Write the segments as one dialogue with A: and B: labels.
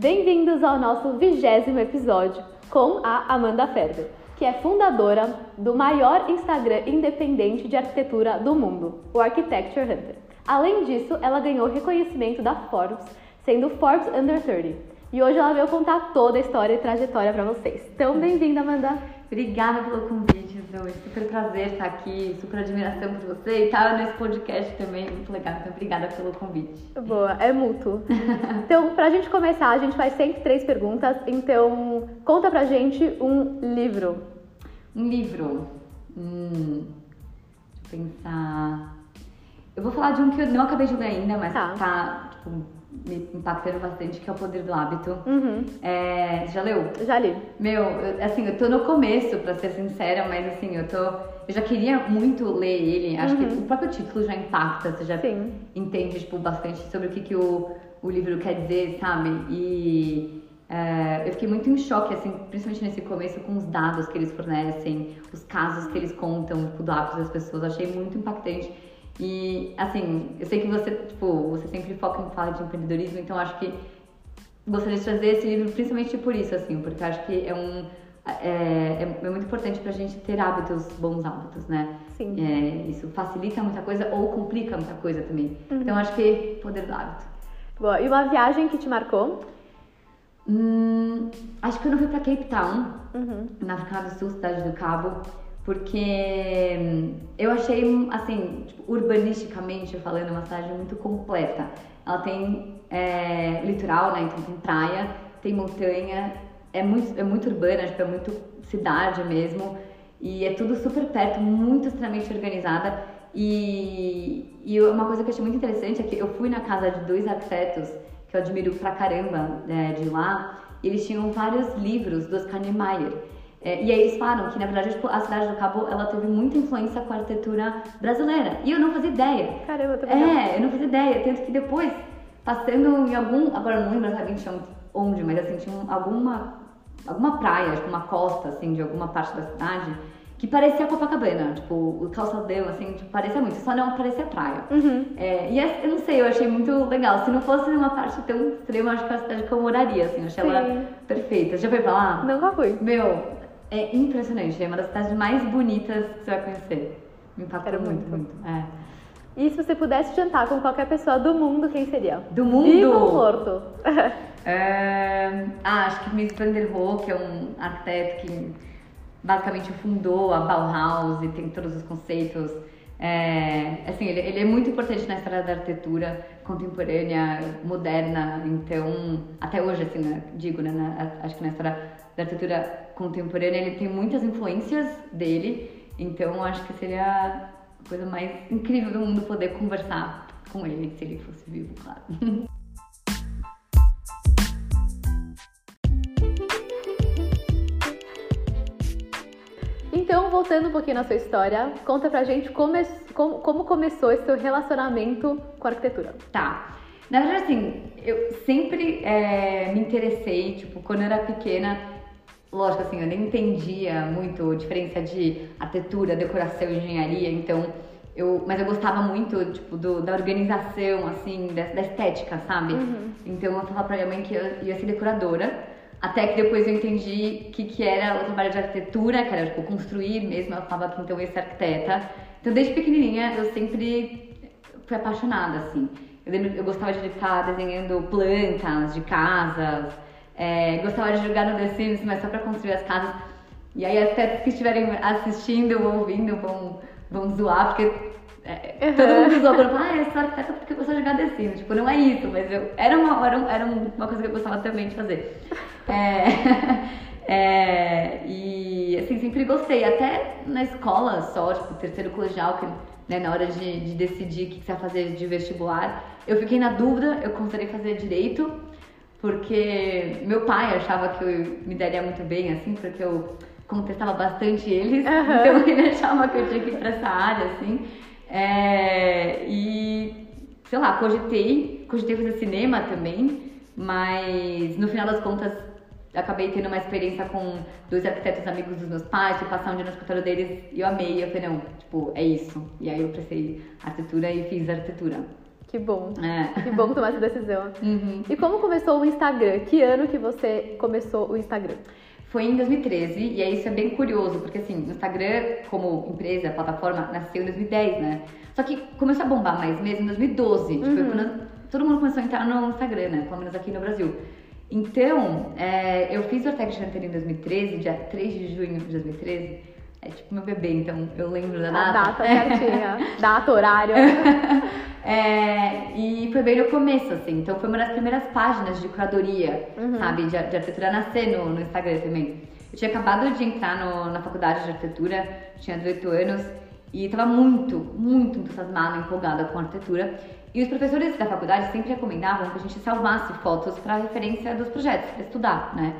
A: Bem-vindos ao nosso vigésimo episódio com a Amanda Ferber, que é fundadora do maior Instagram independente de arquitetura do mundo, o Architecture Hunter. Além disso, ela ganhou reconhecimento da Forbes, sendo Forbes Under 30. E hoje ela veio contar toda a história e trajetória para vocês. Então, bem-vinda, Amanda!
B: Obrigada pelo convite, Zoe. Super prazer estar aqui, super admiração por você e estar nesse podcast também, muito legal. Então, obrigada pelo convite.
A: Boa, é mútuo. então, pra gente começar, a gente faz sempre três perguntas. Então, conta pra gente um livro.
B: Um livro? Hum, deixa eu pensar. Eu vou falar de um que eu não acabei de ler ainda, mas tá, tá tipo, me impactando bastante, que é o Poder do Hábito.
A: Uhum.
B: É, já leu?
A: Já li.
B: Meu, eu, assim, eu tô no começo, pra ser sincera, mas assim, eu tô. Eu já queria muito ler ele. Acho uhum. que o próprio título já impacta, você já
A: Sim.
B: entende, tipo, bastante sobre o que, que o, o livro quer dizer, sabe? E. É, eu fiquei muito em choque, assim, principalmente nesse começo, com os dados que eles fornecem, os casos que eles contam tipo, do hábito das pessoas. Achei muito impactante. E, assim, eu sei que você, tipo, você sempre foca em falar de empreendedorismo, então acho que gostaria de trazer esse livro principalmente por isso, assim, porque acho que é um... É, é, é muito importante pra gente ter hábitos, bons hábitos, né?
A: Sim.
B: É, isso facilita muita coisa ou complica muita coisa também.
A: Uhum.
B: Então acho que poder do hábito.
A: Boa. E uma viagem que te marcou?
B: Hum, acho que eu não fui pra Cape Town,
A: Uhum.
B: na África do Sul, cidade do Cabo, porque hum, eu achei, assim, tipo, urbanisticamente falando, uma cidade muito completa. Ela tem é, litoral, né? Então tem praia, tem montanha, é muito, é muito urbana, tipo, é muito cidade mesmo. E é tudo super perto, muito extremamente organizada. E, e uma coisa que eu achei muito interessante é que eu fui na casa de dois arquitetos que eu admiro pra caramba né, de lá, e eles tinham vários livros do Oscar Niemeyer. É, e aí eles falaram que, na verdade, tipo, a cidade do Cabo, ela teve muita influência com a arquitetura brasileira. E eu não fazia ideia.
A: Caramba, também não.
B: É, eu não fazia ideia. Tanto que depois, passando em algum... Agora eu não lembro exatamente onde, mas assim, tinha um- alguma, alguma praia, tipo uma costa, assim, de alguma parte da cidade, que parecia Copacabana. Tipo, o calçadão, assim, tipo, parecia muito. Só não parecia praia.
A: Uhum.
B: É, e eu não sei, eu achei muito legal. Se não fosse uma parte tão extrema, acho que é a cidade que eu moraria, assim. Eu achei
A: Sim.
B: ela perfeita. Já foi pra lá?
A: Nunca fui.
B: Meu, é impressionante. É uma das cidades mais bonitas que você vai conhecer. Me impactou muito,
A: muito.
B: muito. É.
A: E se você pudesse jantar com qualquer pessoa do mundo, quem seria?
B: Do mundo?
A: Vivo ou morto?
B: É, Ah, acho que Mies van der Rohe, que é um arquiteto que basicamente fundou a Bauhaus e tem todos os conceitos. É, assim, ele, ele é muito importante na história da arquitetura contemporânea, moderna, então, até hoje, assim, né, digo, né, na- acho que na história da arquitetura contemporânea ele tem muitas influências dele, então acho que seria a coisa mais incrível do mundo poder conversar com ele, se ele fosse vivo, claro.
A: Então, voltando um pouquinho na sua história, conta pra gente como, como, como começou esse seu relacionamento com a arquitetura.
B: Tá. Na verdade, assim, eu sempre é, me interessei, tipo, quando eu era pequena, lógico, assim, eu nem entendia muito a diferença de arquitetura, decoração engenharia, então, eu, mas eu gostava muito, tipo, do, da organização, assim, da, da estética, sabe? Então, eu falava pra minha mãe que eu ia ser decoradora, até que depois eu entendi o que, que era o trabalho de arquitetura, que era, tipo, construir mesmo, ela falava que então eu ia ser arquiteta. Então, desde pequenininha, eu sempre fui apaixonada, assim. Eu lembro, eu gostava de ficar desenhando plantas de casas, é, gostava de jogar no The Sims, mas só pra construir as casas. E aí até que estiverem assistindo ou ouvindo vão, vão zoar, porque é, todo mundo zoa quando fala, ah, eu sou arquiteta porque eu gosto de jogar The Sims. Tipo, não é isso, mas eu, era, uma, era, era uma coisa que eu gostava também de fazer. É, é, e assim, sempre gostei. Até na escola só, tipo, terceiro colegial, que né, na hora de, de decidir o que você vai fazer de vestibular, eu fiquei na dúvida, eu considerei fazer direito, porque meu pai achava que eu me daria muito bem, assim, porque eu contestava bastante eles,
A: Aham.
B: então ele achava que eu tinha que ir pra essa área, assim. É, e, sei lá, cogitei, cogitei fazer cinema também, mas no final das contas acabei tendo uma experiência com dois arquitetos amigos dos meus pais, fui passar um dia no escritório deles e eu amei. Eu falei, não, tipo, é isso. E aí eu prestei arquitetura e fiz arquitetura.
A: Que bom.
B: É.
A: Que bom tomar essa decisão.
B: Uhum.
A: E como começou o Instagram? Que ano que você começou o Instagram?
B: Foi em 2013, e aí isso é bem curioso, porque assim, o Instagram, como empresa, plataforma, nasceu em 2010, né? Só que começou a bombar mais mesmo em 2012. Tipo,
A: Uhum.
B: quando todo mundo começou a entrar no Instagram, né? Pelo menos aqui no Brasil. Então, é, eu fiz o Artec Hunter em 2013, dia 3 de junho de 2013. É tipo meu bebê, então eu lembro da
A: A
B: data.
A: data certinha. data, horário.
B: É, e foi bem no começo, assim. Então foi uma das primeiras páginas de curadoria,
A: Uhum.
B: sabe? De, de arquitetura nascer no, no Instagram também. Eu tinha acabado de entrar no- na faculdade de arquitetura, tinha 18 anos, e tava muito, muito entusiasmada, empolgada com arquitetura. E os professores da faculdade sempre recomendavam que a gente salvasse fotos para referência dos projetos, para estudar, né?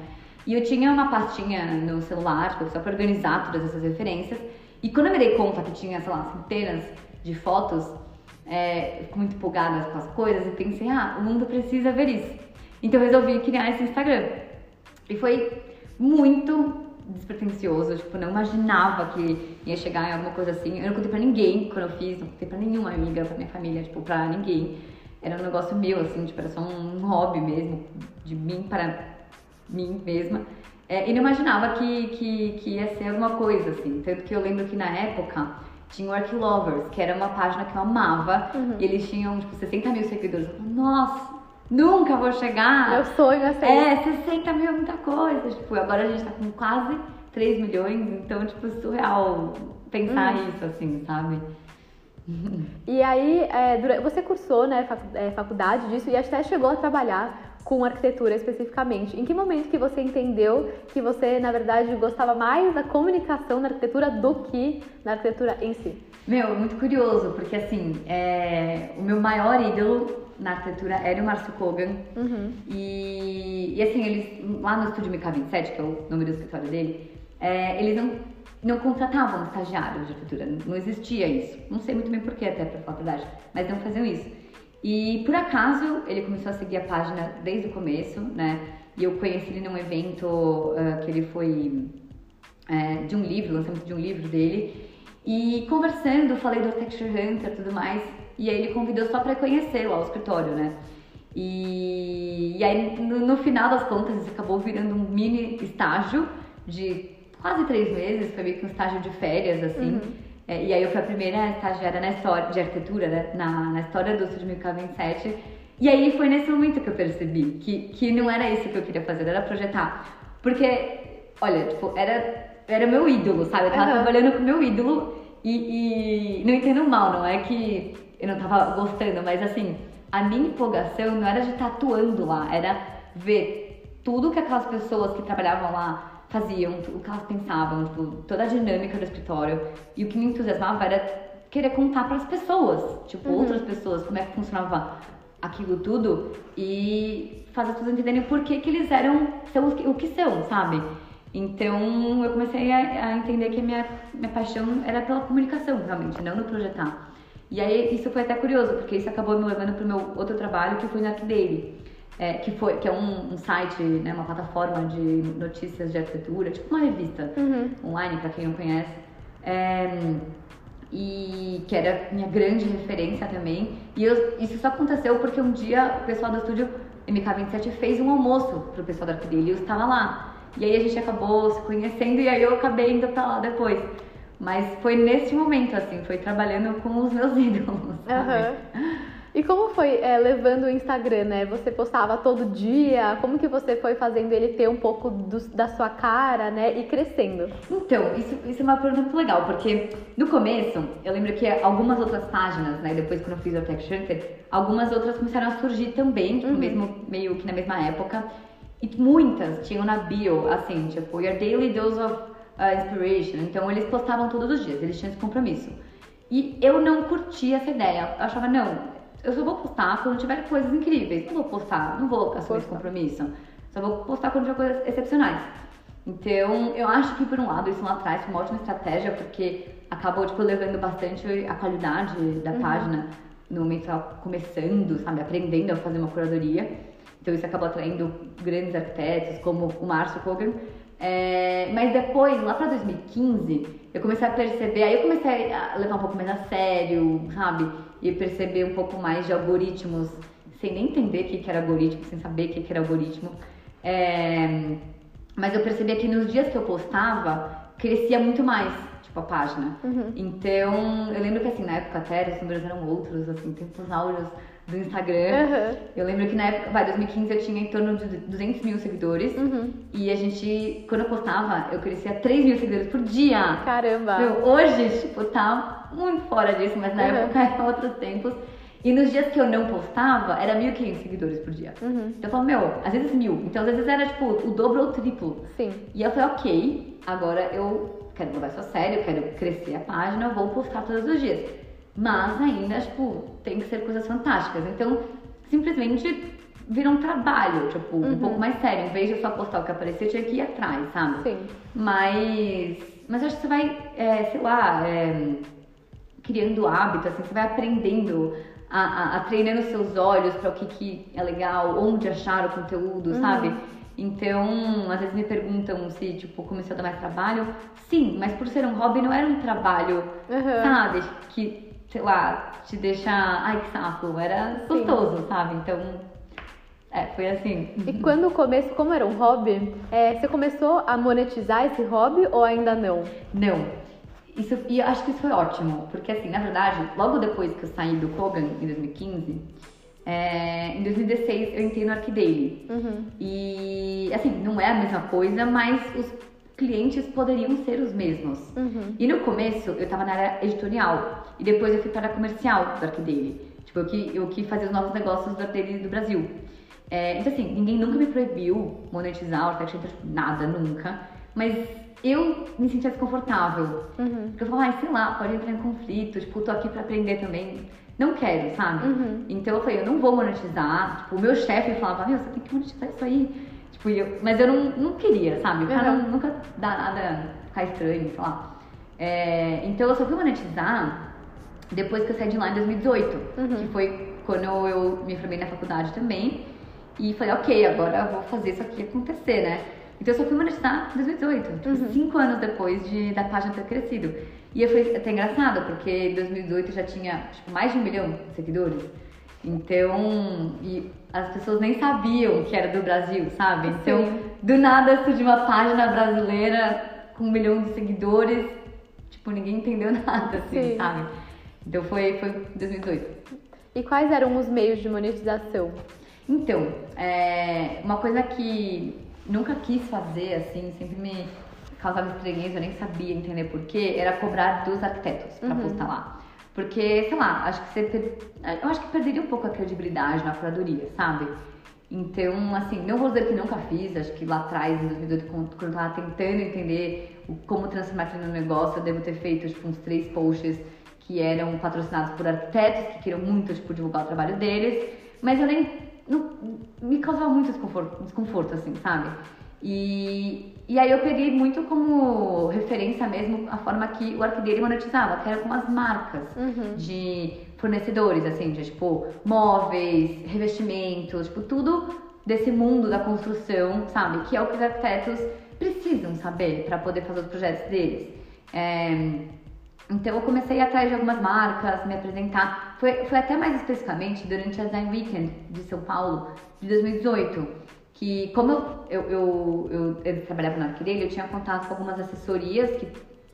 B: E eu tinha uma pastinha no celular, tipo, só para organizar todas essas referências. E quando eu me dei conta que tinha, sei lá, centenas de fotos, é, fico muito empolgada com as coisas e pensei, ah, o mundo precisa ver isso. Então eu resolvi criar esse Instagram. E foi muito despretensioso, tipo, não imaginava que ia chegar em alguma coisa assim. Eu não contei pra ninguém quando eu fiz, não contei pra nenhuma amiga, pra minha família, tipo, pra ninguém. Era um negócio meu, assim, tipo, era só um hobby mesmo, de mim para mim mesma. É, e não imaginava que, que, que ia ser alguma coisa, assim. Tanto que eu lembro que na época tinha o Arquilovers, que era uma página que eu amava. E eles tinham, tipo, 60 mil seguidores. Eu falava, nossa, nunca vou chegar.
A: Meu sonho é ser.
B: É, 60 mil é muita coisa. Tipo, agora a gente tá com quase 3 milhões, então, tipo, surreal pensar isso, assim, sabe?
A: E aí, é, você cursou, né, é, faculdade disso e até chegou a trabalhar com arquitetura especificamente. Em que momento que você entendeu que você, na verdade, gostava mais da comunicação na arquitetura do que na arquitetura em si?
B: Meu, muito curioso, porque assim, é, o meu maior ídolo na arquitetura era o Márcio Kogan.
A: Uhum.
B: E, e assim, eles, lá no estúdio MK27, que é o nome do escritório dele, é, eles não, não contratavam estagiários de arquitetura, não existia isso. Não sei muito bem porquê, até pra falar a verdade, mas não faziam isso. E por acaso ele começou a seguir a página desde o começo, né? E eu conheci ele num evento ah, que ele foi é, de um livro, lançamento de um livro dele. E conversando, falei do Architecture Hunter e tudo mais. E aí ele convidou só pra conhecer lá o escritório, né? E, e aí no, no final das contas isso acabou virando um mini estágio de quase três meses, foi meio que um estágio de férias, assim. É, e aí eu fui a primeira estagiária na história de arquitetura, né? na, na história do MK27. E aí foi nesse momento que eu percebi que, que não era isso que eu queria fazer, era projetar. Porque, olha, tipo, era, era meu ídolo, sabe? Eu tava
A: Aham.
B: trabalhando com meu ídolo e, e não entendo mal, não é que eu não tava gostando, mas assim, a minha empolgação não era de estar atuando lá, era ver tudo que aquelas pessoas que trabalhavam lá faziam, o que elas pensavam, tipo, toda a dinâmica do escritório. E o que me entusiasmava era querer contar para as pessoas, tipo, outras pessoas, como é que funcionava aquilo tudo e fazer as pessoas entenderem por que, que eles eram, são o que são, sabe? Então eu comecei a, a entender que a minha, minha paixão era pela comunicação, realmente, não no projetar. E aí isso foi até curioso, porque isso acabou me levando pro meu outro trabalho, que foi na Arquidaily. É, que, foi, que é um, um site, né, uma plataforma de notícias de arquitetura, tipo uma revista
A: Uhum.
B: online, pra quem não conhece. É, e que era minha grande referência também. E eu- isso só aconteceu porque um dia o pessoal do estúdio MK27 fez um almoço pro pessoal da Arquidaily e eu estava lá. E aí a gente acabou se conhecendo e aí eu acabei indo pra lá depois. Mas foi nesse momento, assim, foi trabalhando com os meus ídolos. sabe?
A: E como foi é, levando o Instagram, né? Você postava todo dia? Como que você foi fazendo ele ter um pouco do- da sua cara, né? E crescendo?
B: Então, isso, isso é uma pergunta muito legal, porque no começo, eu lembro que algumas outras páginas, né, depois quando eu fiz o Tech Shunter, algumas outras começaram a surgir também, tipo, mesmo, meio que na mesma época, e muitas tinham na bio, assim, tipo, Your Daily Dose of uh, Inspiration, então eles postavam todos os dias, eles tinham esse compromisso. E eu não curtia essa ideia, eu achava, não, eu só vou postar quando tiver coisas incríveis, não vou postar, não vou assumir esse compromisso, só vou postar quando tiver coisas excepcionais. Então, eu acho que por um lado isso lá atrás foi uma ótima estratégia, porque acabou tipo, levando bastante a qualidade da página no momento começando, sabe, aprendendo a fazer uma curadoria. Então isso acabou atraindo grandes arquitetos como o Márcio Kogan. É, mas depois, lá para 2015, eu comecei a perceber, aí eu comecei a levar um pouco mais a sério, sabe? E perceber um pouco mais de algoritmos, sem nem entender o que, que era algoritmo, sem saber o que, que era algoritmo. É... Mas eu percebia que nos dias que eu postava, crescia muito mais, tipo, a página.
A: Uhum.
B: Então, eu lembro que assim, na época até os números eram outros, assim, tempos áureos do Instagram.
A: Uhum.
B: Eu lembro que na época, vai, 2015 eu tinha em torno de 200 mil seguidores.
A: Uhum.
B: E a gente, quando eu postava, eu crescia 3 mil seguidores por dia.
A: Caramba.
B: Meu, hoje, tipo, tá muito fora disso, mas na
A: Uhum.
B: época eram outros tempos. E nos dias que eu não postava, era 1.500 seguidores por dia.
A: Uhum.
B: Então eu falo, meu, às vezes mil. Então às vezes era, tipo, o dobro ou o triplo.
A: Sim.
B: E eu falei, ok, agora eu quero levar isso a sério, eu quero crescer a página, eu vou postar todos os dias. Mas ainda, tipo, tem que ser coisas fantásticas. Então, simplesmente virou um trabalho, tipo, um
A: Uhum.
B: pouco mais sério. Em vez de só postar o que aparecia, eu tinha que ir atrás, sabe?
A: Sim.
B: Mas, mas eu acho que você vai, é, sei lá, é, criando hábito, assim, você vai aprendendo a, a, a treinando seus olhos para o que, que é legal, onde achar o conteúdo,
A: Uhum.
B: sabe? Então, às vezes me perguntam se, tipo, comecei a dar mais trabalho. Sim, mas por ser um hobby não era um trabalho,
A: Uhum.
B: sabe? Que, sei lá, te deixa, ai que saco, era gostoso, sabe? Então, é, foi assim.
A: E quando o começo, como era um hobby, é, você começou a monetizar esse hobby ou ainda não?
B: Não. Isso, e acho que isso foi ótimo, porque assim, na verdade, logo depois que eu saí do Kogan, em 2015, é, em 2016 eu entrei no Arquidaily.
A: Uhum.
B: E assim, não é a mesma coisa, mas os clientes poderiam ser os mesmos.
A: Uhum.
B: E no começo eu tava na área editorial, e depois eu fui para a comercial do Arquidaily. Tipo, eu que, eu que fazia os novos negócios do Arquidaily do Brasil. É, então assim, ninguém nunca me proibiu monetizar o tipo, nada, nunca. Mas eu me sentia desconfortável.
A: Uhum.
B: Porque eu falava, ai, sei lá, pode entrar em conflito, tipo, tô aqui pra aprender também. Não quero, sabe?
A: Uhum.
B: Então eu falei, eu não vou monetizar. Tipo, o meu chefe falava, meu, você tem que monetizar isso aí. Tipo, eu, mas eu não, não queria, sabe? O cara
A: Uhum.
B: nunca dá nada, ficar estranho, sei lá. É, então eu só fui monetizar depois que eu saí de lá em 2018,
A: Uhum.
B: que foi quando eu me formei na faculdade também. E falei, ok, agora eu vou fazer isso aqui acontecer, né? Então eu só fui monetizar em 2018, tipo,
A: Uhum.
B: cinco anos depois de, da página ter crescido. E foi até engraçado, porque em 2018 eu já tinha tipo, mais de um milhão de seguidores. Então, e as pessoas nem sabiam que era do Brasil, sabe? Então,
A: Sim.
B: do nada surgiu uma página brasileira com um milhão de seguidores, tipo, ninguém entendeu nada, assim,
A: Sim.
B: sabe? Então foi, foi 2018.
A: E quais eram os meios de monetização?
B: Então, é, uma coisa que nunca quis fazer, assim, sempre me causava estranheza, eu nem sabia entender porquê, era cobrar dos arquitetos pra
A: Uhum.
B: postar lá. Porque, sei lá, acho que você. per- Eu acho que perderia um pouco a credibilidade na curadoria, sabe? Então, assim, não vou dizer que nunca fiz, acho que lá atrás, em 2018, quando eu tava tentando entender como transformar aquilo no negócio, eu devo ter feito, tipo, uns três posts que eram patrocinados por arquitetos, que queriam muito, tipo, divulgar o trabalho deles, mas eu nem, não, me causava muito desconforto, desconforto assim, sabe? E, e aí eu peguei muito como referência mesmo a forma que o Arquideire monetizava, que era com as marcas
A: Uhum.
B: de fornecedores, assim, de tipo móveis, revestimentos, tipo tudo desse mundo da construção, sabe? Que é o que os arquitetos precisam saber para poder fazer os projetos deles. É, então eu comecei a ir atrás de algumas marcas, me apresentar. Foi, foi até mais especificamente durante a Design Weekend de São Paulo, de 2018. Que como eu, eu, eu, eu, eu trabalhava na Arquirelli, eu tinha contato com algumas assessorias que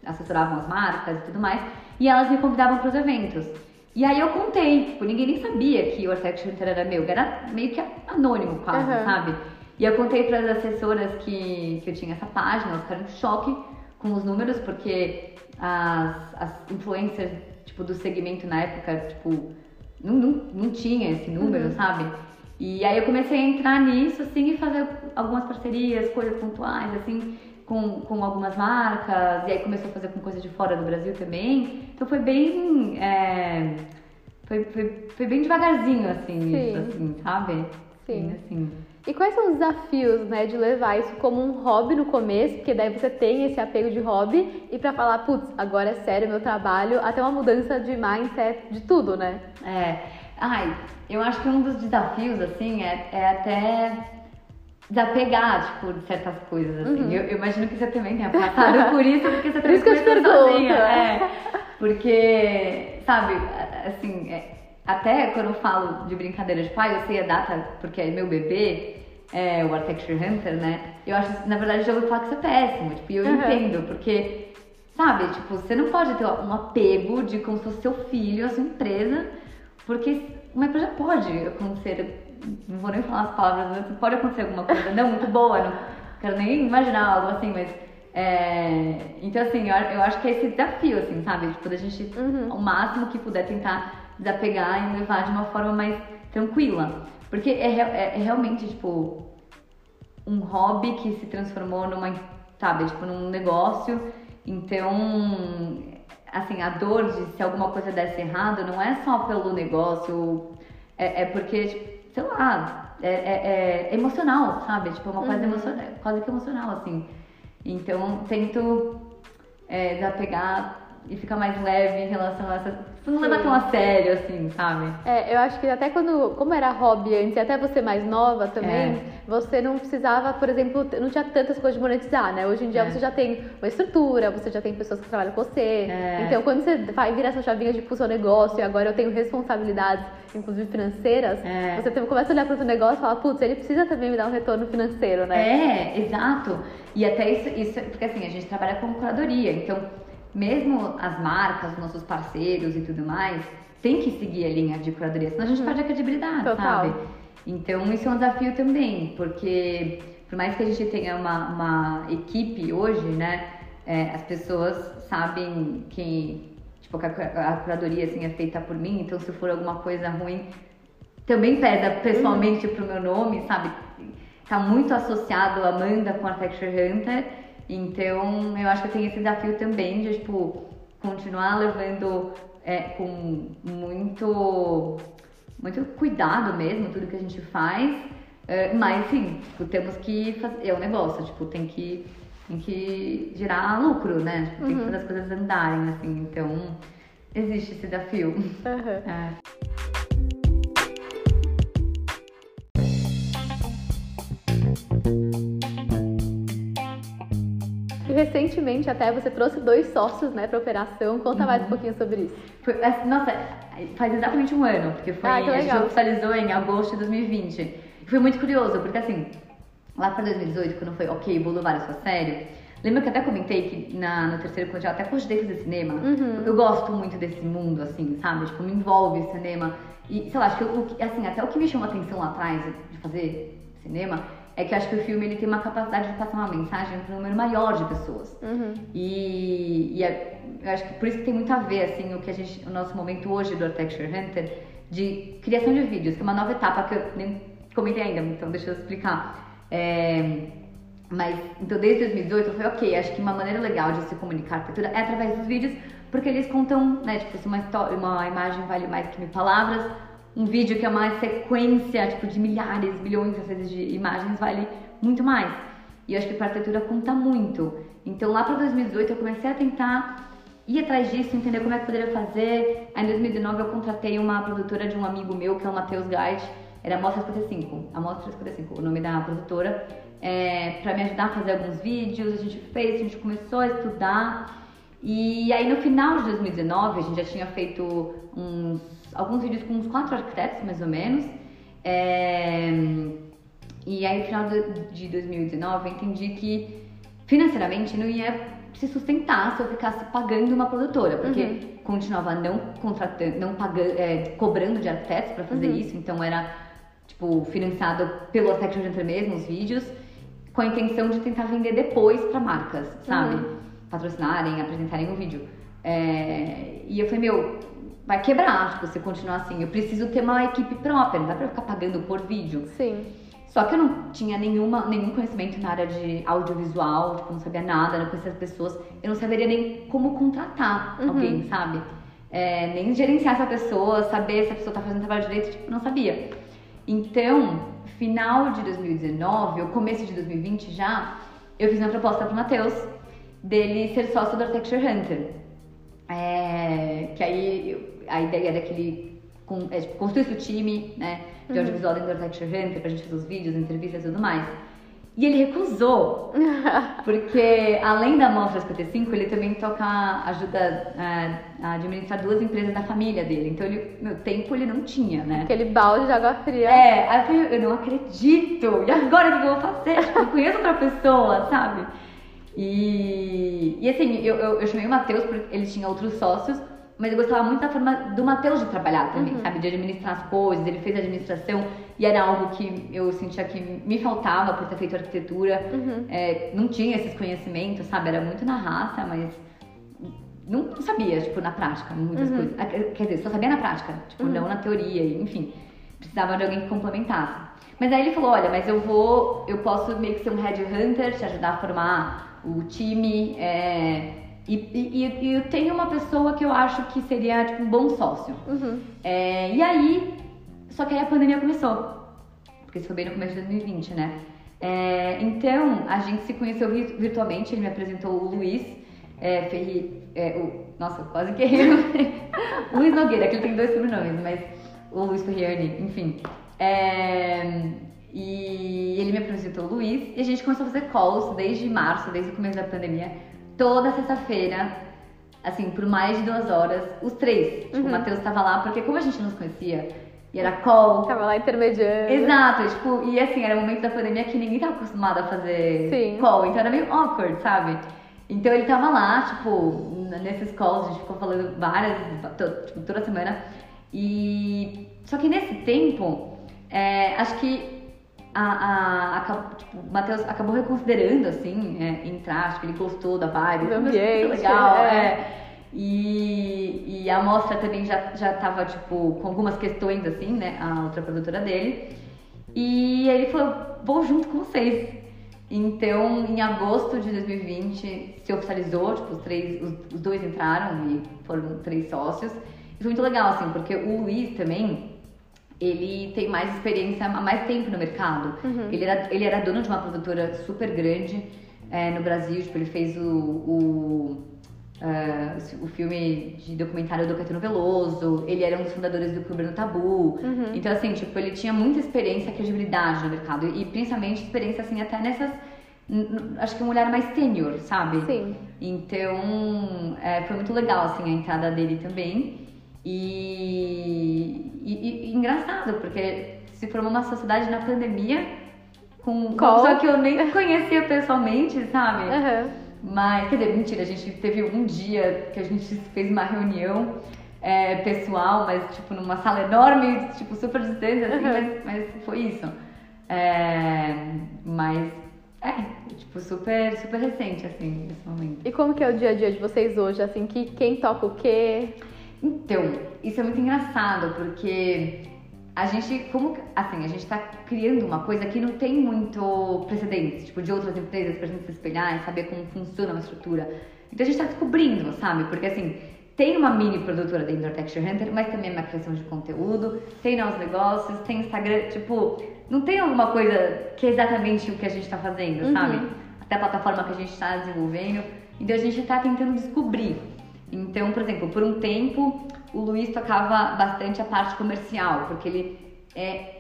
B: assessoravam as marcas e tudo mais, e elas me convidavam para os eventos. E aí eu contei, tipo, ninguém nem sabia que o Architecture Center era meu, era meio que anônimo quase,
A: Aham.
B: sabe? E eu contei para as assessoras que, que eu tinha essa página, elas ficaram em choque com os números, porque as, as influencers, tipo, do segmento na época, tipo, não, não, não tinha esse número, sabe? E aí eu comecei a entrar nisso, assim, e fazer algumas parcerias, coisas pontuais, assim, com, com algumas marcas, e aí começou a fazer com coisas de fora do Brasil também. Então foi bem. é, foi, foi, foi bem devagarzinho, assim,
A: Sim.
B: isso, assim, sabe?
A: Sim.
B: Bem assim.
A: E quais são os desafios, né, de levar isso como um hobby no começo, porque daí você tem esse apego de hobby, e pra falar, putz, agora é sério meu trabalho, até uma mudança de mindset de tudo, né?
B: É. Ai, eu acho que um dos desafios, assim, é, é até desapegar, tipo, de certas coisas, assim. Uhum. Eu, eu, imagino que você também tenha passado por isso, porque você também começou sozinha. É. Porque, sabe, assim, é, até quando eu falo de brincadeira de pai, eu sei a data porque é meu bebê, é, o Architecture Hunter, né? Eu acho, na verdade, já ouvi falar que isso é péssimo, tipo, e eu uhum. entendo, porque, sabe, tipo, você não pode ter um apego de como se fosse seu filho, a sua empresa, porque uma empresa pode acontecer não vou nem falar as palavras, mas pode acontecer alguma coisa não muito boa, não quero nem imaginar algo assim, mas é, então assim, eu, eu, acho que é esse desafio, assim, sabe? Tipo, da gente, uhum. ao máximo que puder tentar desapegar e levar de uma forma mais tranquila. Porque é, é, é realmente, tipo, um hobby que se transformou numa, sabe, tipo, num negócio. Então, assim, a dor de se alguma coisa desse errado não é só pelo negócio, é, é porque, tipo, sei lá, é, é, é emocional, sabe? Tipo, uma coisa uhum. emocional, quase que emocional, assim. Então, tento é, desapegar e ficar mais leve em relação a essas não leva tão a sério, assim, sabe?
A: É, eu acho que até quando, como era hobby antes, e até você mais nova também, é. você não precisava, por exemplo, não tinha tantas coisas de monetizar, né? Hoje em dia é. você já tem uma estrutura, você já tem pessoas que trabalham com você. É. Então, quando você vai virar essa chavinha de pro seu negócio e agora eu tenho responsabilidades, inclusive financeiras, é. você começa a olhar para o seu negócio e fala, putz, ele precisa também me dar um retorno financeiro,
B: né? É, exato. E até isso, isso porque assim, a gente trabalha com curadoria, então mesmo as marcas, os nossos parceiros e tudo mais, tem que seguir a linha de curadoria, senão a gente uhum. perde a credibilidade, Total. sabe? Então isso é um desafio também, porque por mais que a gente tenha uma, uma equipe hoje, né, é, as pessoas sabem que tipo, a, a curadoria assim, é feita por mim, então se for alguma coisa ruim, também pesa pessoalmente uhum. pro meu nome, sabe? Tá muito associado a Amanda com a Architecture Hunter, então, eu acho que tem esse desafio também de, tipo, continuar levando é, com muito, muito cuidado mesmo tudo que a gente faz. É, mas, sim, tipo, temos que fazer. É um negócio, tipo, tem que, tem que gerar lucro, né? Tipo, tem que uhum. fazer as coisas andarem, assim. Então, existe esse desafio. Uhum. É.
A: recentemente até você trouxe dois sócios, né, para operação. Conta uhum. mais um uhum. pouquinho sobre isso.
B: Foi, nossa, faz exatamente um ano, porque foi, ah, a gente oficializou em agosto de 2020. Foi muito curioso, porque assim, lá para 2018, quando foi Ok, Bolo Vale Sua Sério, lembra que até comentei que na, no terceiro colegial até cogitei fazer cinema? Uhum. Eu gosto muito desse mundo, assim, sabe? Tipo, me envolve cinema. E, sei lá, acho que, o, assim, até o que me chamou a atenção lá atrás de fazer cinema é que eu acho que o filme ele tem uma capacidade de passar uma mensagem para um número maior de pessoas. Uhum. E, e é, eu acho que por isso que tem muito a ver, assim, o que a gente, o nosso momento hoje do Architecture Hunter, de criação de vídeos, que é uma nova etapa que eu nem comentei ainda, então deixa eu explicar. É, mas, então, desde 2018 eu falei, ok, acho que uma maneira legal de se comunicar arquitetura é através dos vídeos, porque eles contam, né, tipo, se uma, história, uma imagem vale mais que mil palavras, um vídeo que é uma sequência tipo, de milhares, milhões às vezes de imagens vale muito mais. E eu acho que para arquitetura conta muito. Então lá para 2018 eu comecei a tentar ir atrás disso, entender como é que poderia fazer. Aí em 2019 eu contratei uma produtora de um amigo meu, que é o Matheus Guide, era a Mostra 55, a Mostra 55, o nome da produtora, é, para me ajudar a fazer alguns vídeos. A gente fez, a gente começou a estudar. E aí no final de 2019 a gente já tinha feito uns alguns vídeos com uns quatro arquitetos, mais ou menos. É... E aí, no final de 2019, eu entendi que financeiramente não ia se sustentar se eu ficasse pagando uma produtora, porque uhum. continuava não contratando, não pagando, é, cobrando de arquitetos para fazer uhum. isso, então era tipo financiado pelo Architecture Center mesmo os vídeos, com a intenção de tentar vender depois para marcas, sabe? Uhum. Patrocinarem, apresentarem o um vídeo. É... E eu falei, meu, vai quebrar, tipo, se continuar assim. Eu preciso ter uma equipe própria, não dá pra ficar pagando por vídeo.
A: Sim.
B: Só que eu não tinha nenhuma, nenhum conhecimento na área de audiovisual, tipo, não sabia nada, não conhecia as pessoas. Eu não saberia nem como contratar uhum. alguém, sabe? É, nem gerenciar essa pessoa, saber se a pessoa tá fazendo trabalho direito, tipo, não sabia. Então, final de 2019, ou começo de 2020 já, eu fiz uma proposta pro Matheus dele ser sócio do Architecture Hunter. É, que aí a ideia era que ele é, tipo, construísse o time, né, de uhum. audiovisual dentro do Architecture Hunter pra gente fazer os vídeos, entrevistas e tudo mais. E ele recusou, porque além da Mostra 55, ele também toca, ajuda é, a administrar duas empresas da família dele. Então, ele, meu tempo ele não tinha, né?
A: Aquele balde de água fria.
B: É, aí eu falei, eu não acredito. E agora o que eu vou fazer? Tipo, eu conheço outra pessoa, sabe? E, e assim, eu, eu, eu chamei o Matheus porque ele tinha outros sócios, mas eu gostava muito da forma do Matheus de trabalhar também,
A: Uhum.
B: sabe? De administrar as coisas, ele fez administração e era algo que eu sentia que me faltava por ter feito arquitetura.
A: Uhum.
B: É, não tinha esses conhecimentos, sabe? Era muito na raça, mas não, sabia, tipo, na prática, muitas
A: Uhum.
B: coisas. Ah, Quer dizer, só sabia na prática, tipo, não na teoria, enfim. Precisava de alguém que complementasse. Mas aí ele falou, olha, mas eu vou, eu posso meio que ser um headhunter, te ajudar a formar o time, é, e, e- e eu tenho uma pessoa que eu acho que seria, tipo, um bom sócio.
A: Uhum.
B: É, e aí, só que aí a pandemia começou. Porque isso foi bem no começo de 2020, né? É, então, a gente se conheceu vi- virtualmente, ele me apresentou o Luiz é, Ferri... é, o, nossa, quase que Luiz Nogueira, que ele tem dois sobrenomes, mas o Luiz Ferriani, enfim. É, e ele me apresentou o Luiz e a gente começou a fazer calls desde março, desde o começo da pandemia, toda sexta-feira, assim, por mais de duas horas, os três. Tipo, o Matheus tava lá, porque como a gente não se conhecia, e era call.
A: Tava lá intermediando.
B: Exato, tipo, e assim, era um momento da pandemia que ninguém tava acostumado a fazer
A: Sim.
B: call, então era meio awkward, sabe? Então ele tava lá, tipo, nesses calls, a gente ficou falando várias, tipo, toda semana. E. Só que nesse tempo, é, acho que a, a, acab- tipo, o Matheus acabou reconsiderando, assim, é, entrar, acho que ele gostou da vibe,
A: Do
B: foi muito
A: ambiente,
B: legal,
A: é.
B: é. E, e a mostra também já, já tava, tipo, com algumas questões, assim, né, a outra produtora dele. E aí ele falou, vou junto com vocês. Então, em agosto de 2020, se oficializou, tipo, os três, os, os dois entraram e foram três sócios. E foi muito legal, assim, porque o Luiz também, ele tem mais experiência há mais tempo no mercado. Ele, era, ele era dono de uma produtora super grande é, no Brasil, tipo, ele fez o, o, ah, o filme de documentário do Caetano Veloso, ele era um dos fundadores do Clube no Tabu. Então, assim, tipo, ele tinha muita experiência e credibilidade no mercado. E principalmente experiência, assim, até nessas. Acho que um olhar mais sênior, sabe?
A: Sim.
B: Então, é, foi muito legal, assim, a entrada dele também. E, e- e engraçado, porque se formou uma sociedade na pandemia com uma
A: Qual?
B: pessoa que eu nem conhecia pessoalmente, sabe?
A: Aham.
B: Mas, quer dizer, mentira, a gente teve um dia que a gente fez uma reunião é, pessoal, mas tipo numa sala enorme, tipo super distante, assim,
A: Uhum.
B: mas, mas foi isso. É, mas é, tipo, super, super recente, assim, nesse momento.
A: E como que é o dia a dia de vocês hoje? Assim, que quem toca o quê?
B: Então, isso é muito engraçado, porque a gente, como, assim, a gente tá criando uma coisa que não tem muito precedentes, tipo, de outras empresas pra gente se espelhar e saber como funciona uma estrutura. Então a gente tá descobrindo, sabe? Porque assim, tem uma mini produtora dentro do Architecture Hunter, mas também é uma criação de conteúdo, tem novos negócios, tem Instagram, tipo, não tem alguma coisa que é exatamente o que a gente tá fazendo, sabe? Até a plataforma que a gente tá desenvolvendo. Então a gente tá tentando descobrir. Então, por exemplo, por um tempo o Luiz tocava bastante a parte comercial, porque ele é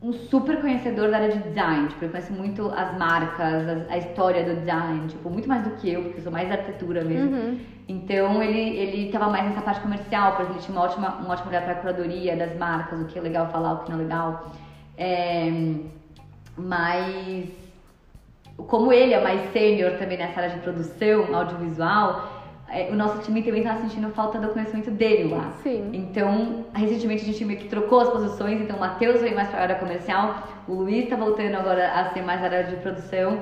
B: um super conhecedor da área de design, tipo, ele conhece muito as marcas, as- a história do design, tipo, muito mais do que eu, porque eu sou mais da arquitetura mesmo.
A: Uhum.
B: Então ele, ele tava mais nessa parte comercial, porque ele tinha uma ótima, um ótimo olhar pra curadoria das marcas, o que é legal falar, o que não é legal. É, mas como ele é mais sênior também nessa área de produção audiovisual, o nosso time também tá sentindo falta do conhecimento dele lá.
A: Sim.
B: Então, recentemente a gente meio que trocou as posições, então o Matheus veio mais pra área comercial, o Luiz tá voltando agora a ser mais área de produção,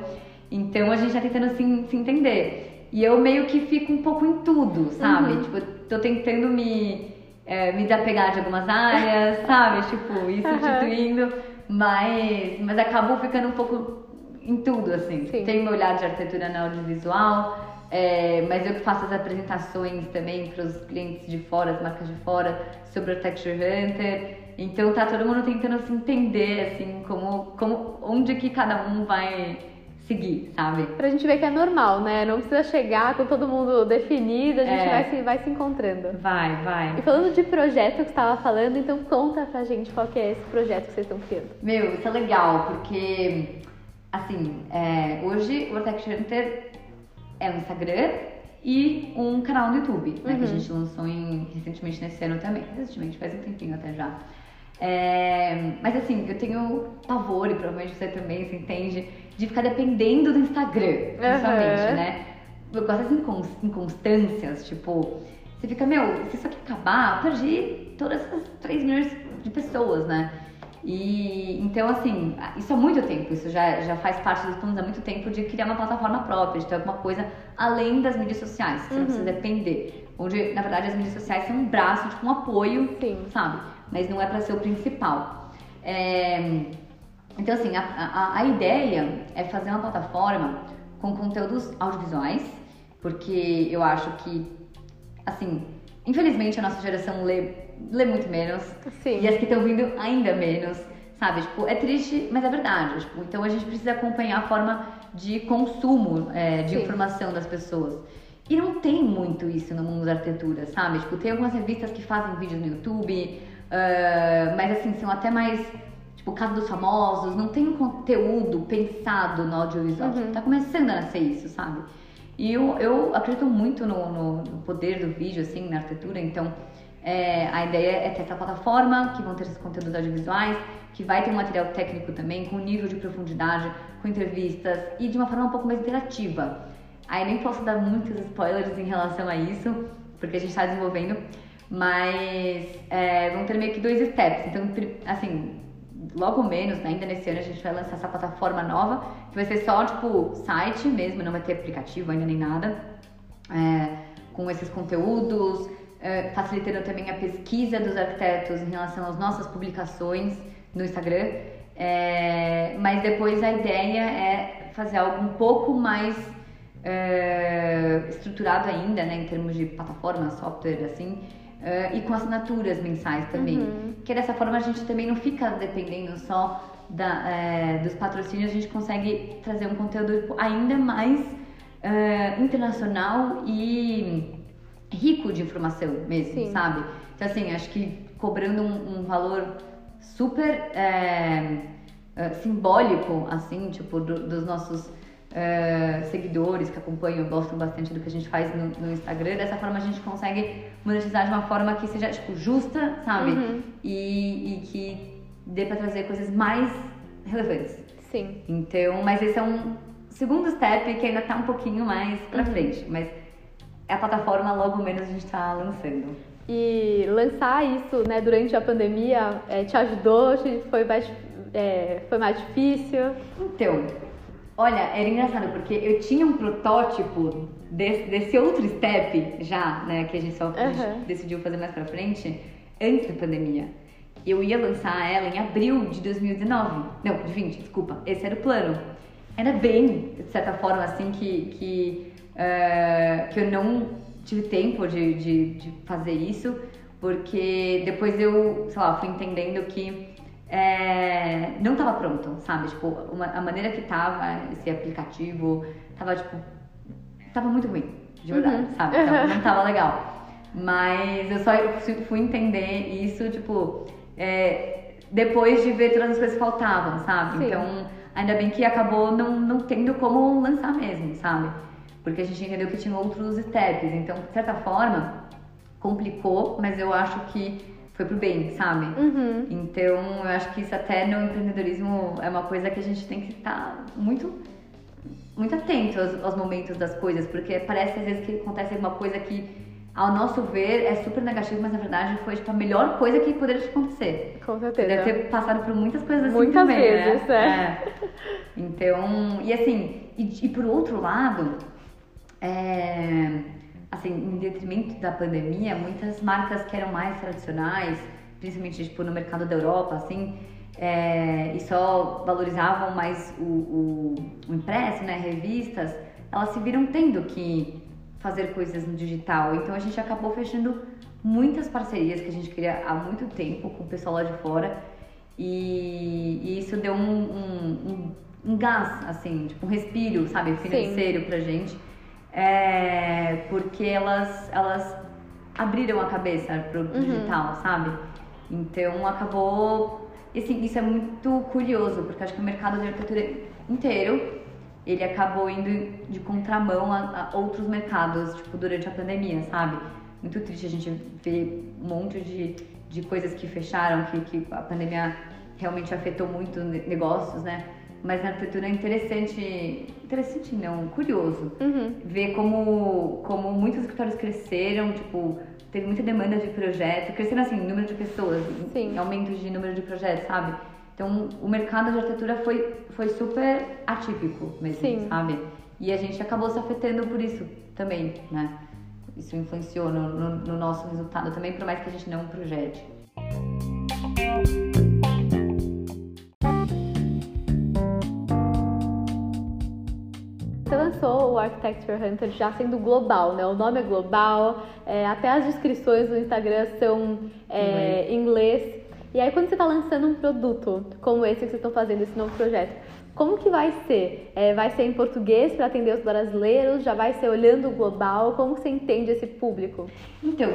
B: então a gente tá tentando se, se entender. E eu meio que fico um pouco em tudo, sabe?
A: Uhum.
B: Tipo, tô tentando me, é, me desapegar de algumas áreas, sabe? Tipo, ir
A: Aham.
B: substituindo, mas, mas acabo ficando um pouco em tudo, assim.
A: Sim.
B: Tenho meu olhar de arquitetura na audiovisual, é, mas eu que faço as apresentações também para os clientes de fora, as marcas de fora, sobre o Architecture Hunter. Então tá todo mundo tentando se entender, assim, como, como, onde que cada um vai seguir, sabe?
A: Pra gente ver que é normal, né? Não precisa chegar com todo mundo definido, a gente
B: É.
A: vai, se, vai se encontrando.
B: Vai,
A: E
B: vai.
A: falando de projeto que você estava falando, então conta pra gente qual que é esse projeto que vocês estão criando.
B: Meu, isso é legal, porque assim, é, hoje o Architecture Hunter é um Instagram e um canal no YouTube, né? Que a
A: Uhum.
B: gente lançou em- recentemente nesse ano também. Recentemente, faz um tempinho até já. É, mas assim, eu tenho pavor, e provavelmente você também se entende, de ficar dependendo do Instagram, principalmente,
A: Aham.
B: né? Eu gosto das incons- inconstâncias, tipo, você fica, meu, se isso aqui acabar, eu perdi todas essas 3 milhões de pessoas, né? E então, assim, isso há muito tempo, isso já, já faz parte dos planos há muito tempo de criar uma plataforma própria, de ter alguma coisa além das mídias sociais, que você não precisa depender. Onde, na verdade, as mídias sociais são um braço, tipo, um apoio,
A: Sim.
B: sabe? Mas não é pra ser o principal. É, Então, assim, a, a, a ideia é fazer uma plataforma com conteúdos audiovisuais, porque eu acho que, assim, infelizmente a nossa geração lê, lê muito menos.
A: Sim.
B: E as que estão vindo ainda menos, sabe? Tipo, é triste, mas é verdade. Tipo, então a gente precisa acompanhar a forma de consumo é, de
A: Sim.
B: informação das pessoas. E não tem muito isso no mundo da arquitetura, sabe? Tipo, tem algumas revistas que fazem vídeos no YouTube, ah, mas assim, são até mais, tipo, Casa dos Famosos, não tem um conteúdo pensado no audiovisual.
A: Uhum.
B: Tá começando a nascer isso, sabe? E eu, eu acredito muito no, no- no poder do vídeo, assim, na arquitetura, então é, a ideia é ter essa plataforma, que vão ter esses conteúdos audiovisuais, que vai ter um material técnico também, com nível de profundidade, com entrevistas e de uma forma um pouco mais interativa. Aí nem posso dar muitos spoilers em relação a isso, porque a gente está desenvolvendo, mas é, vão ter meio que dois steps. Então, assim, logo menos, né, ainda nesse ano, a gente vai lançar essa plataforma nova, que vai ser só, tipo, site mesmo, não vai ter aplicativo ainda nem nada, é, com esses conteúdos, é, facilitando também a pesquisa dos arquitetos em relação às nossas publicações no Instagram. É, mas depois a ideia é fazer algo um pouco mais é, estruturado ainda, né, em termos de plataforma, software, assim, é, e com assinaturas mensais também.
A: Uhum.
B: Que dessa forma a gente também não fica dependendo só da, é, dos patrocínios, a gente consegue trazer um conteúdo ainda mais internacional e rico de informação mesmo,
A: Sim.
B: sabe? Então assim, acho que cobrando um, um valor super é, é, simbólico, assim, tipo, do- dos nossos é, seguidores que acompanham, gostam bastante do que a gente faz no, no Instagram. Dessa forma a gente consegue monetizar de uma forma que seja, tipo, justa, sabe?
A: Uhum.
B: E, e que dê pra trazer coisas mais relevantes.
A: Sim.
B: Então, mas esse é um segundo step que ainda tá um pouquinho mais pra
A: Uhum.
B: frente. Mas a plataforma logo menos a gente tá lançando.
A: E lançar isso, né, durante a pandemia, eh, te ajudou? Te- Foi mais, eh, foi mais difícil?
B: Então, olha, era engraçado porque eu tinha um protótipo desse, desse outro step já, né, que a gente só a gente decidiu fazer mais pra frente, antes da pandemia. Eu ia lançar ela em abril de 2019. Não, de 20, desculpa. Esse era o plano. Era bem, de certa forma, assim, que, que, eh, que eu não tive tempo de, de, de fazer isso, porque depois eu, sei lá, fui entendendo que é, não tava pronto, sabe? Tipo, uma- a maneira que tava esse aplicativo tava, tipo, tava muito ruim, de verdade,
A: Uhum.
B: sabe? Tava- não tava legal. Mas eu só fui, fui entender isso, tipo, é, depois de ver todas as coisas que faltavam, sabe?
A: Sim.
B: Então, ainda bem que acabou não, não tendo como lançar mesmo, sabe? Porque a gente entendeu que tinha outros steps. Então, de certa forma, complicou, mas eu acho que foi pro bem, sabe?
A: Uhum.
B: Então, eu acho que isso até no empreendedorismo é uma coisa que a gente tem que estar muito, muito atento aos, aos momentos das coisas, porque parece às vezes que acontece alguma coisa que, ao nosso ver, é super negativo, mas na verdade foi tipo, a melhor coisa que poderia te acontecer.
A: Com
B: Você
A: certeza.
B: deve ter passado por muitas coisas assim
A: Muitas
B: também,
A: vezes,
B: né? É. Então, e assim, e, e por outro lado, é, assim, em detrimento da pandemia, muitas marcas que eram mais tradicionais, principalmente tipo, no mercado da Europa, assim, é, e só valorizavam mais o, o, o impresso, né, revistas, elas se viram tendo que fazer coisas no digital. Então a gente acabou fechando muitas parcerias que a gente queria há muito tempo com o pessoal lá de fora e, e isso deu um, um, um, um gás, assim, tipo um respiro, sabe, financeiro pra gente. É, porque elas, elas abriram a cabeça pro
A: Uhum.
B: digital, sabe? Então acabou. Assim, isso é muito curioso, porque acho que o mercado de arquitetura inteiro, ele acabou indo de contramão a, a outros mercados, tipo, durante a pandemia, sabe? Muito triste a gente ver um monte de, de coisas que fecharam, que, que a pandemia realmente afetou muito negócios, né? Mas na arquitetura é interessante, interessante não, curioso,
A: Uhum.
B: ver como, como muitos escritórios cresceram, tipo, teve muita demanda de projeto, cresceram assim, número de pessoas,
A: Sim.
B: aumento de número de projetos, sabe? Então, o mercado de arquitetura foi, foi super atípico mesmo,
A: Sim.
B: sabe? E a gente acabou se afetando por isso também, né? Isso influenciou no, no, no nosso resultado também, por mais que a gente não projete.
A: Você lançou o Architecture Hunter já sendo global, né? O nome é global, é, até as descrições do Instagram são é, em inglês. E aí quando você está lançando um produto como esse que vocês estão fazendo, esse novo projeto, como que vai ser? É, vai ser em português para atender os brasileiros? Já vai ser olhando o global? Como você entende esse público?
B: Então,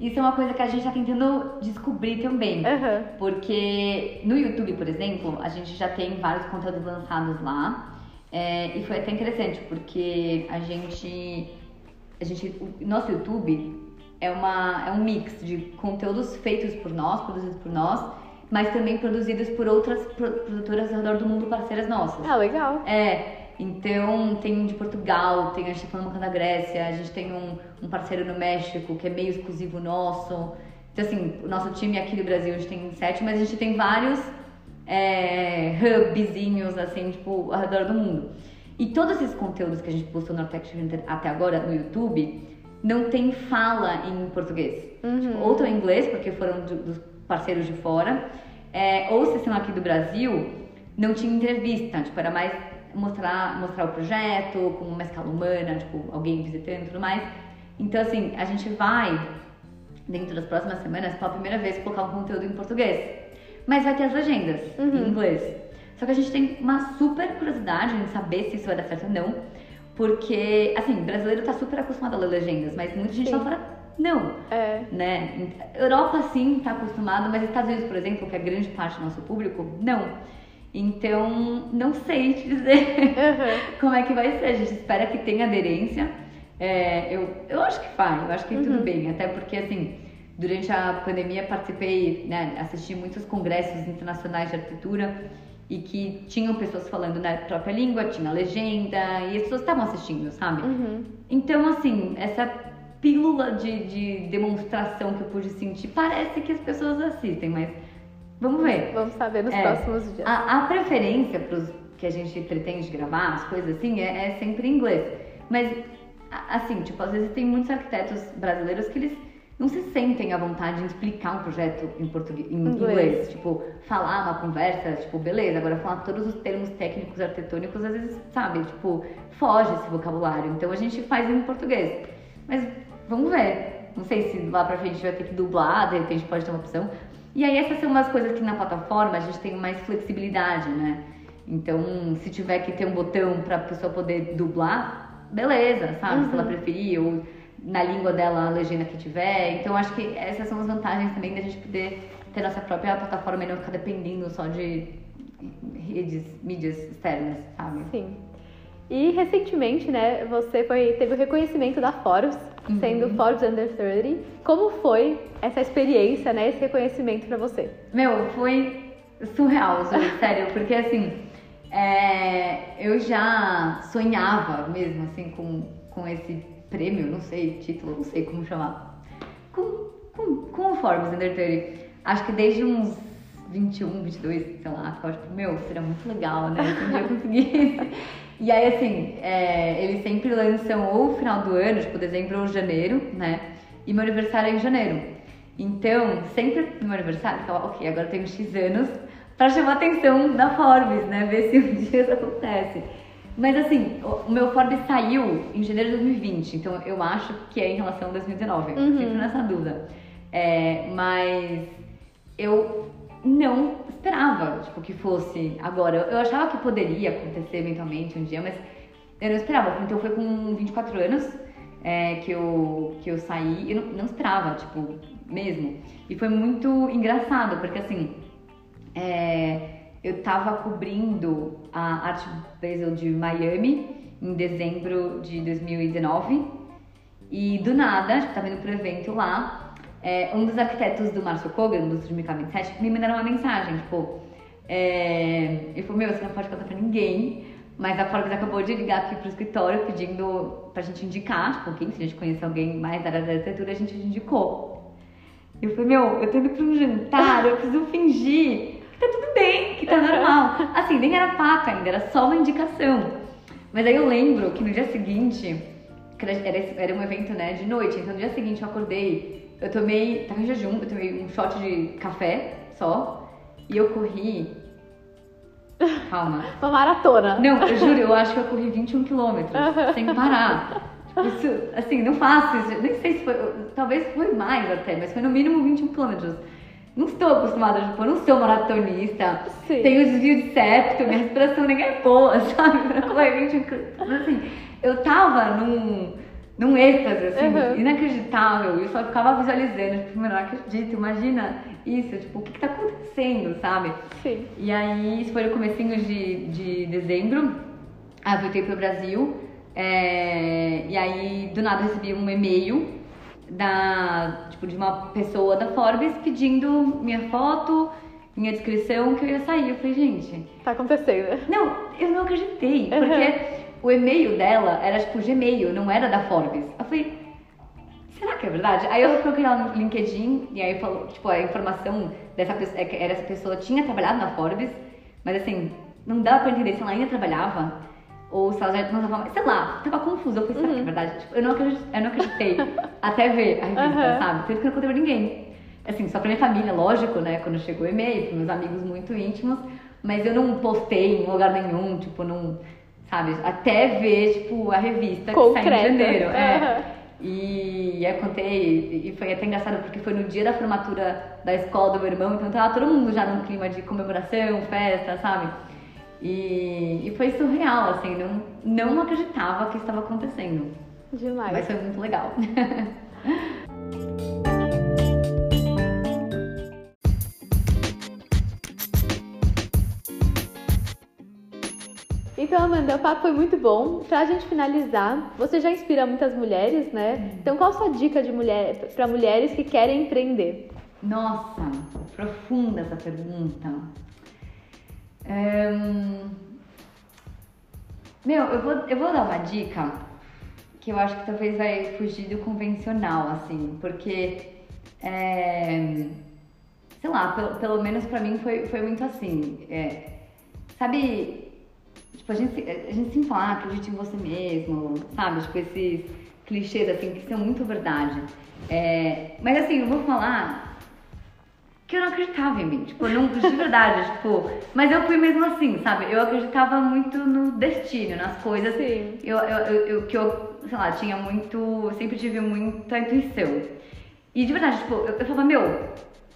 B: isso é uma coisa que a gente está tentando descobrir também.
A: Aham.
B: Porque no YouTube, por exemplo, a gente já tem vários conteúdos lançados lá. É, e foi até interessante, porque a gente. A gente o nosso YouTube é, uma, é um mix de conteúdos feitos por nós, produzidos por nós, mas também produzidos por outras pro- produtoras ao redor do mundo, parceiras nossas.
A: Ah, legal.
B: É, então tem um de Portugal, tem a gente tá falando da Grécia, a gente tem um, um parceiro no México que é meio exclusivo nosso. Então assim, o nosso time aqui do Brasil a gente tem sete, mas a gente tem vários é, hubzinhos assim, tipo, ao redor do mundo. E todos esses conteúdos que a gente postou no Architecture Hunter até agora no YouTube não tem fala em português. Tipo, ou estão em inglês, porque foram do- dos parceiros de fora, é, ou se são aqui do Brasil, não tinha entrevista, tipo, era mais mostrar, mostrar o projeto, com uma escala humana, tipo, alguém visitando e tudo mais. Então, assim, a gente vai, dentro das próximas semanas, pela primeira vez, colocar um conteúdo em português. Mas vai ter as legendas em inglês. Só que a gente tem uma super curiosidade em saber se isso vai dar certo ou não. Porque, assim, brasileiro tá super acostumado a ler legendas, mas muita gente lá fora não
A: É.
B: né? Europa sim está acostumado, mas Estados Unidos, por exemplo, que é grande parte do nosso público, não. Então, não sei te dizer
A: Aham.
B: como é que vai ser. A gente espera que tenha aderência. É, eu, eu acho que vai, eu acho que tudo bem, até porque assim, durante a pandemia participei, né, assisti muitos congressos internacionais de arquitetura e que tinham pessoas falando na própria língua, tinha legenda e as pessoas estavam assistindo, sabe?
A: Uhum.
B: Então, assim, essa pílula de, de demonstração que eu pude sentir, parece que as pessoas assistem, mas vamos ver.
A: Vamos saber nos
B: É,
A: próximos dias.
B: A, a preferência pros que a gente pretende gravar, as coisas assim, é, é sempre em inglês. Mas, assim, tipo, às vezes tem muitos arquitetos brasileiros que eles não se sentem à vontade em explicar um projeto em português, em
A: Inglês.
B: inglês. Tipo, falar uma conversa, tipo, beleza, agora falar todos os termos técnicos arquitetônicos, às vezes, sabe, tipo, foge esse vocabulário. Então a gente faz em português. Mas vamos ver. Não sei se lá pra frente vai ter que dublar, de repente pode ter uma opção. E aí essas são umas coisas que na plataforma a gente tem mais flexibilidade, né? Então, se tiver que ter um botão pra pessoa poder dublar, beleza, sabe? Se ela preferir, ou na língua dela a legenda que tiver. Então, acho que essas são as vantagens também da gente poder ter nossa própria plataforma e não ficar dependendo só de redes, mídias externas, sabe?
A: Sim. E recentemente, né, você foi, teve o reconhecimento da Forbes,
B: Uhum.
A: sendo Forbes Under 30. Como foi essa experiência, né, esse reconhecimento pra você?
B: Meu, foi surreal, sério, porque assim, é, eu já sonhava mesmo, assim, com, com esse prêmio, não sei, título, não sei como chamar, com, com, com o Forbes 30. Acho que desde uns 21, 22, sei lá, ficava tipo, meu, seria muito legal, né, se um dia eu conseguisse. E aí, assim, é, eles sempre lançam ou o final do ano, tipo dezembro ou janeiro, né, e meu aniversário é em janeiro. Então, sempre no meu aniversário, eu ficava, ok, agora eu tenho X anos pra chamar a atenção da Forbes, né? Ver se um dia isso acontece. Mas assim, o meu Forbes saiu em janeiro de 2020, então eu acho que é em relação a 2019,
A: Uhum.
B: sempre nessa dúvida. É, mas eu não esperava, tipo, que fosse agora. Eu achava que poderia acontecer eventualmente um dia, mas eu não esperava. Então foi com 24 anos é, que, eu, que eu saí, eu não, não esperava, tipo, mesmo. E foi muito engraçado, porque assim, é, eu tava cobrindo a Art Basel de Miami em dezembro de 2019 e do nada, tipo, tava indo pro evento lá, é, um dos arquitetos do Márcio Kogan, do Estúdio MK27, me mandaram uma mensagem, tipo, é, ele falou, meu, você não pode contar pra ninguém, mas a Forbes acabou de ligar aqui pro escritório pedindo pra gente indicar, tipo, quem se a gente conhece alguém mais da área da arquitetura, a gente indicou. Eu falei, meu, eu tô indo pra um jantar, eu preciso fingir que tá tudo bem, que tá normal. Assim, nem era fato ainda, era só uma indicação. Mas aí eu lembro que no dia seguinte, era, era um evento, né, de noite, então no dia seguinte eu acordei, eu tomei, tava em jejum, eu tomei um shot de café só, e eu corri Calma.
A: Uma maratona.
B: Não, eu juro, eu acho que eu corri 21 quilômetros sem parar. Isso, assim, não faço isso. Nem sei se foi. Talvez foi mais até, mas foi no mínimo 21 quilômetros. Não estou acostumada, tipo, eu não sou maratonista. Sim. Tenho desvio de septo, minha respiração nem é boa, sabe? Pra correr 21 quilômetros. Assim, eu tava num num êxtase, assim, uhum. inacreditável. Eu só ficava visualizando, tipo, não acredito, imagina isso, tipo, o que, que tá acontecendo, sabe?
A: Sim.
B: E aí, isso foi no comecinho de, de dezembro, aí eu voltei pro Brasil, é, e aí, do nada, recebi um e-mail da, tipo, de uma pessoa da Forbes pedindo minha foto, minha descrição, que eu ia sair. Eu falei, gente...
A: Tá acontecendo.
B: Não, eu não acreditei, uhum. porque o e-mail dela era tipo Gmail, não era da Forbes. Eu falei, será que é verdade? Aí eu procurei lá no LinkedIn e aí falou, tipo, a informação dessa pessoa, é que era essa pessoa tinha trabalhado na Forbes, mas assim, não dava pra entender se ela ainda trabalhava ou se ela já tava, sei lá, tava confusa. Eu falei, será uhum. que é uhum. verdade? Tipo, eu não acreditei, eu não acreditei até ver a revista, uhum. sabe? Tanto que eu não contei pra ninguém. Assim, só pra minha família, lógico, né? Quando chegou o e-mail, pros meus amigos muito íntimos, mas eu não postei em lugar nenhum, tipo, não sabe? Até ver, tipo, a revista
A: Concreta.
B: que sai em janeiro. Uhum. É. E eu contei, e foi até engraçado porque foi no dia da formatura da escola do meu irmão, então tava todo mundo já num clima de comemoração, festa, sabe? E, e foi surreal, assim, não, não acreditava que estava acontecendo.
A: Demais.
B: Mas foi muito legal.
A: Então, Amanda, o papo foi muito bom. Pra gente finalizar, você já inspira muitas mulheres, né? Então, qual a sua dica de mulher para mulheres que querem empreender?
B: Nossa, profunda essa pergunta. Um... Meu, eu vou, eu vou dar uma dica que eu acho que talvez vai fugir do convencional, assim, porque, é... sei lá, pelo, pelo menos pra mim foi, foi muito assim. É... Sabe Tipo, a gente, a gente sempre fala, ah, acredite em você mesmo, sabe? Tipo, esses clichês, assim, que são muito verdade. É, mas assim, eu vou falar que eu não acreditava em mim, tipo, não, de verdade, tipo, mas eu fui mesmo assim, sabe? Eu acreditava muito no destino, nas coisas.
A: Sim.
B: Eu, eu, eu, que eu, sei lá, tinha muito, sempre tive muita intuição. E de verdade, tipo, eu, eu falava, meu,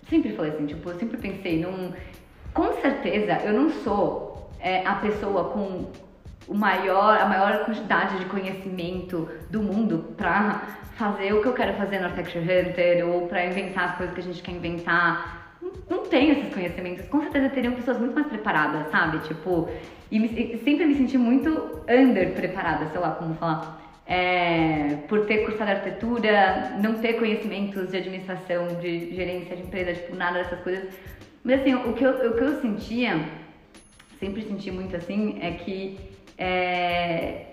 B: sempre falei assim, tipo, eu sempre pensei num, com certeza eu não sou é, a pessoa com o maior, a maior quantidade de conhecimento do mundo para fazer o que eu quero fazer no Architecture Hunter ou para inventar as coisas que a gente quer inventar. Não, tenho esses conhecimentos. Com certeza teriam pessoas muito mais preparadas, sabe? Tipo, e, me, sempre me senti muito under preparada, sei lá como falar. É, por ter cursado arquitetura, não ter conhecimentos de administração, de gerência de empresa, tipo, nada dessas coisas. Mas assim, o que eu, o que eu sentia sempre senti muito assim é que é,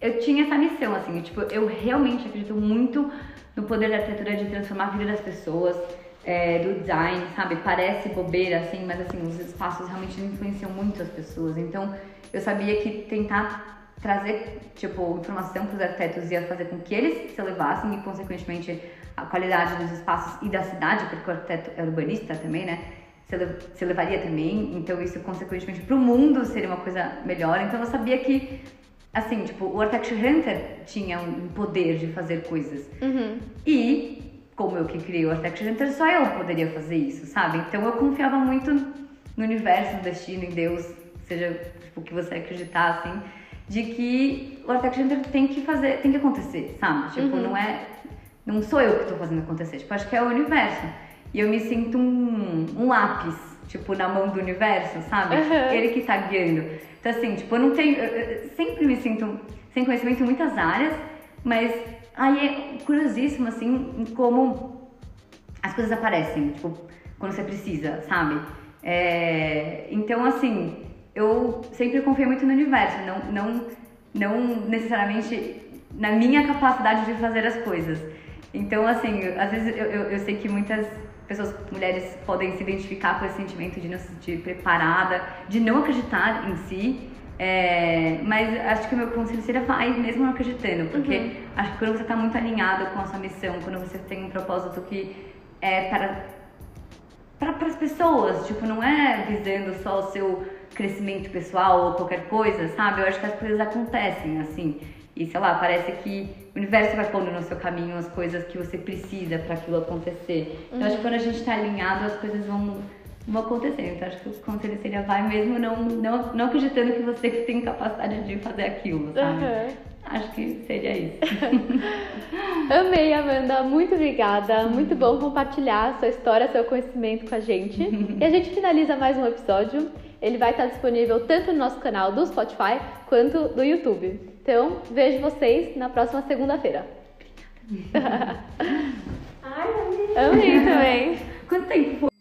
B: eu tinha essa missão, assim, tipo, eu realmente acredito muito no poder da arquitetura de transformar a vida das pessoas, é, do design, sabe? Parece bobeira, assim, mas assim, os espaços realmente influenciam muito as pessoas. Então, eu sabia que tentar trazer, tipo, informação para os arquitetos ia fazer com que eles se elevassem e, consequentemente, a qualidade dos espaços e da cidade, porque o arquiteto é urbanista também, né? se levaria também, então isso consequentemente para o mundo seria uma coisa melhor. Então eu sabia que, assim, tipo, o Architecture Hunter tinha um poder de fazer coisas.
A: Uhum.
B: E, como eu que criei o Architecture Hunter, só eu poderia fazer isso, sabe? Então eu confiava muito no universo, no destino, em Deus, seja tipo, o que você acreditar, assim, de que o Architecture Hunter tem que fazer, tem que acontecer, sabe? Tipo, uhum. não é. Não sou eu que estou fazendo acontecer, tipo, acho que é o universo. E eu me sinto um, um lápis, tipo, na mão do universo, sabe?
A: Uhum.
B: Ele que tá guiando. Então, assim, tipo, eu não tenho. Eu, eu sempre me sinto sem conhecimento em muitas áreas, mas aí é curiosíssimo, assim, como as coisas aparecem, tipo, quando você precisa, sabe? É, então, assim, eu sempre confiei muito no universo, não, não, não necessariamente na minha capacidade de fazer as coisas. Então, assim, às vezes eu, eu, eu sei que muitas pessoas, mulheres, podem se identificar com esse sentimento de não se sentir preparada, de não acreditar em si. É, mas acho que o meu conselho seria vai mesmo não acreditando, porque
A: Uhum.
B: acho que quando você está muito alinhado com a sua missão, quando você tem um propósito que é para para as pessoas, tipo, não é visando só o seu crescimento pessoal ou qualquer coisa, sabe? Eu acho que as coisas acontecem assim. E sei lá, parece que o universo vai pondo no seu caminho as coisas que você precisa para aquilo acontecer. Então acho que quando a gente tá alinhado, as coisas vão, vão acontecendo. Então acho que o conselho seria vai mesmo não, não, não acreditando que você tem capacidade de fazer aquilo, sabe?
A: Uhum.
B: Acho que seria isso.
A: Amei, Amanda. Muito obrigada. Muito bom compartilhar sua história, seu conhecimento com a gente. E a gente finaliza mais um episódio. Ele vai estar disponível tanto no nosso canal do Spotify quanto do YouTube. Então, vejo vocês na próxima segunda-feira.
C: Ai, amei.
A: Amei também.
B: Quanto tempo foi?